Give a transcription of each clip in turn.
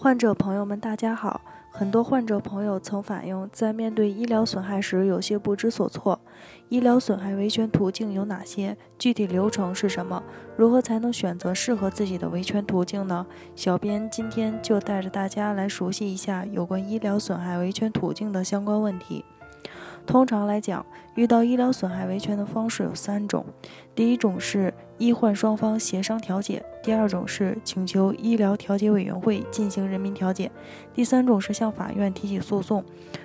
患者朋友们，大家好。很多患者朋友曾反映，在面对医疗损害时有些不知所措。医疗损害维权途径有哪些？具体流程是什么？如何才能选择适合自己的维权途径呢？小编今天就带着大家来熟悉一下有关医疗损害维权途径的相关问题。通常来讲，遇到医疗损害维权的方式有三种：第一种是医患双方协商调解；第二种是请求医疗调解委员会进行人民调解；第三种是向法院提起诉讼。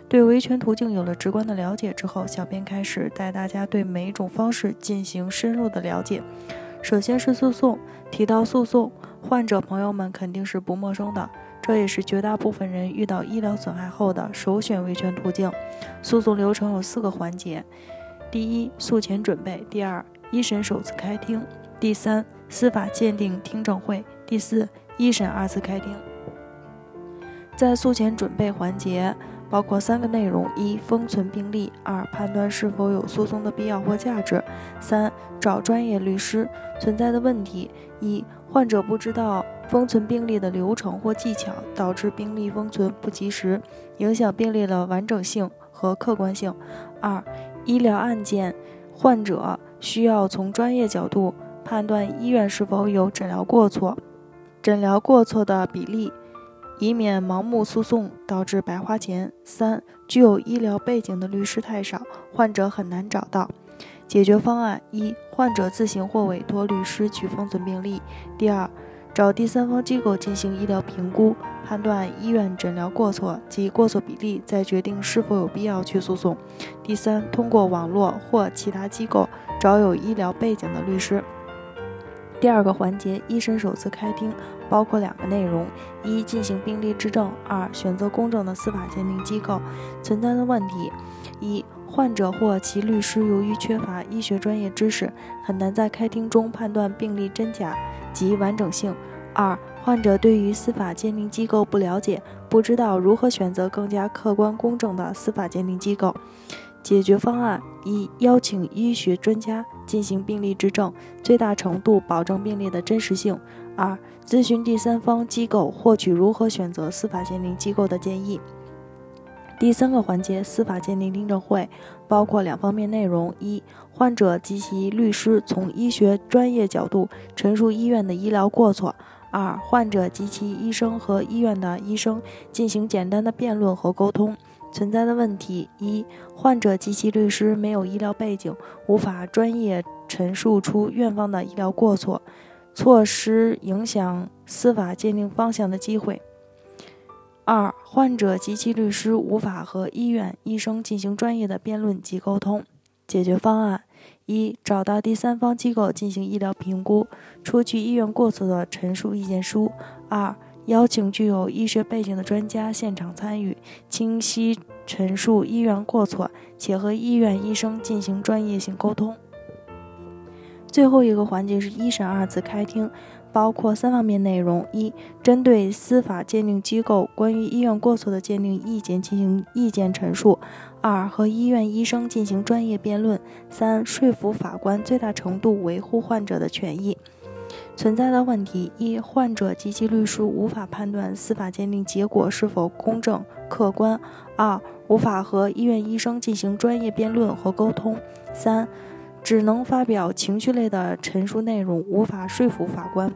对维权途径有了直观的了解之后，小编开始带大家对每一种方式进行深入的了解。首先是诉讼，提到诉讼，患者朋友们肯定是不陌生的。这也是绝大部分人遇到医疗损害后的首选维权途径。诉讼流程有四个环节：第一，诉前准备；第二，一审首次开庭；第三，司法鉴定听证会；第四，一审二次开庭。在诉前准备环节。包括三个内容：一、封存病历；二、判断是否有诉讼的必要或价值；三、找专业律师。存在的问题：一、患者不知道封存病历的流程或技巧，导致病历封存不及时，影响病历的完整性和客观性；二、医疗案件，患者需要从专业角度判断医院是否有诊疗过错，诊疗过错的比例。以免盲目诉讼导致白花钱。三、具有医疗背景的律师太少，患者很难找到。解决方案：一、患者自行或委托律师去封存病历；第二，找第三方机构进行医疗评估，判断医院诊疗过错及过错比例，再决定是否有必要去诉讼；第三，通过网络或其他机构找有医疗背景的律师。第二个环节，一审首次开庭，包括两个内容：一、进行病例质证；二、选择公正的司法鉴定机构。存在的问题：一、患者或其律师由于缺乏医学专业知识，很难在开庭中判断病例真假及完整性；二、患者对于司法鉴定机构不了解，不知道如何选择更加客观公正的司法鉴定机构。解决方案：一、邀请医学专家进行病例质证，最大程度保证病例的真实性；二、咨询第三方机构，获取如何选择司法鉴定机构的建议。第三个环节，司法鉴定听证会包括两方面内容：一、患者及其律师从医学专业角度陈述医院的医疗过错；二、患者及其医生和医院的医生进行简单的辩论和沟通。存在的问题：一、患者及其律师没有医疗背景，无法专业陈述出院方的医疗过错，错失影响司法鉴定方向的机会；二、患者及其律师无法和医院医生进行专业的辩论及沟通。解决方案：一、找到第三方机构进行医疗评估，出具医院过错的陈述意见书；二、邀请具有医学背景的专家现场参与，清晰陈述医院过错，且和医院医生进行专业性沟通。最后一个环节是一审二次开庭，包括三方面内容：一、针对司法鉴定机构关于医院过错的鉴定意见进行意见陈述；二、和医院医生进行专业辩论；三、说服法官最大程度维护患者的权益。存在的问题：一、患者及其律师无法判断司法鉴定结果是否公正客观；二、无法和医院医生进行专业辩论和沟通；三、只能发表情绪类的陈述内容，无法说服法官。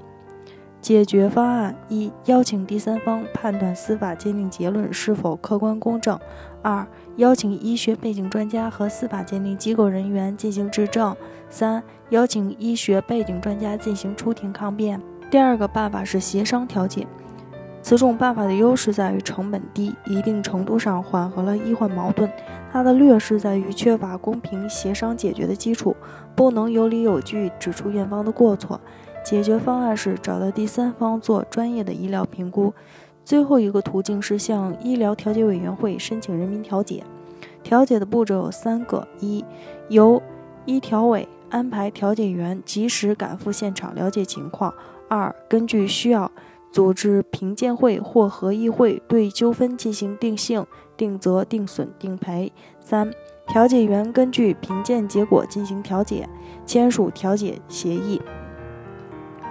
解决方案：一、邀请第三方判断司法鉴定结论是否客观公正；二、邀请医学背景专家和司法鉴定机构人员进行质证；三、邀请医学背景专家进行出庭抗辩。第二个办法是协商调解，此种办法的优势在于成本低，一定程度上缓和了医患矛盾；它的劣势在于缺乏公平协商解决的基础，不能有理有据指出院方的过错。解决方案是找到第三方做专业的医疗评估。最后一个途径是向医疗调解委员会申请人民调解。调解的步骤有三个：一、由医调委安排调解员及时赶赴现场了解情况；二、根据需要组织评鉴会或合议会对纠纷进行定性、定责、定损、定赔；三、调解员根据评鉴结果进行调解，签署调解协议。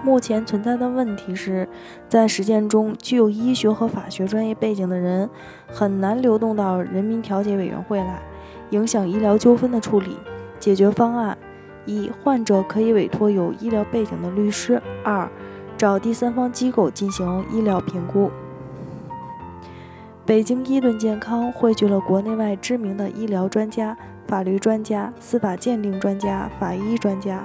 目前存在的问题是，在实践中，具有医学和法学专业背景的人很难流动到人民调解委员会来，影响医疗纠纷的处理。解决方案：一、患者可以委托有医疗背景的律师；二、找第三方机构进行医疗评估。北京医盾健康汇聚了国内外知名的医疗专家、法律专家、司法鉴定专家、法医专家，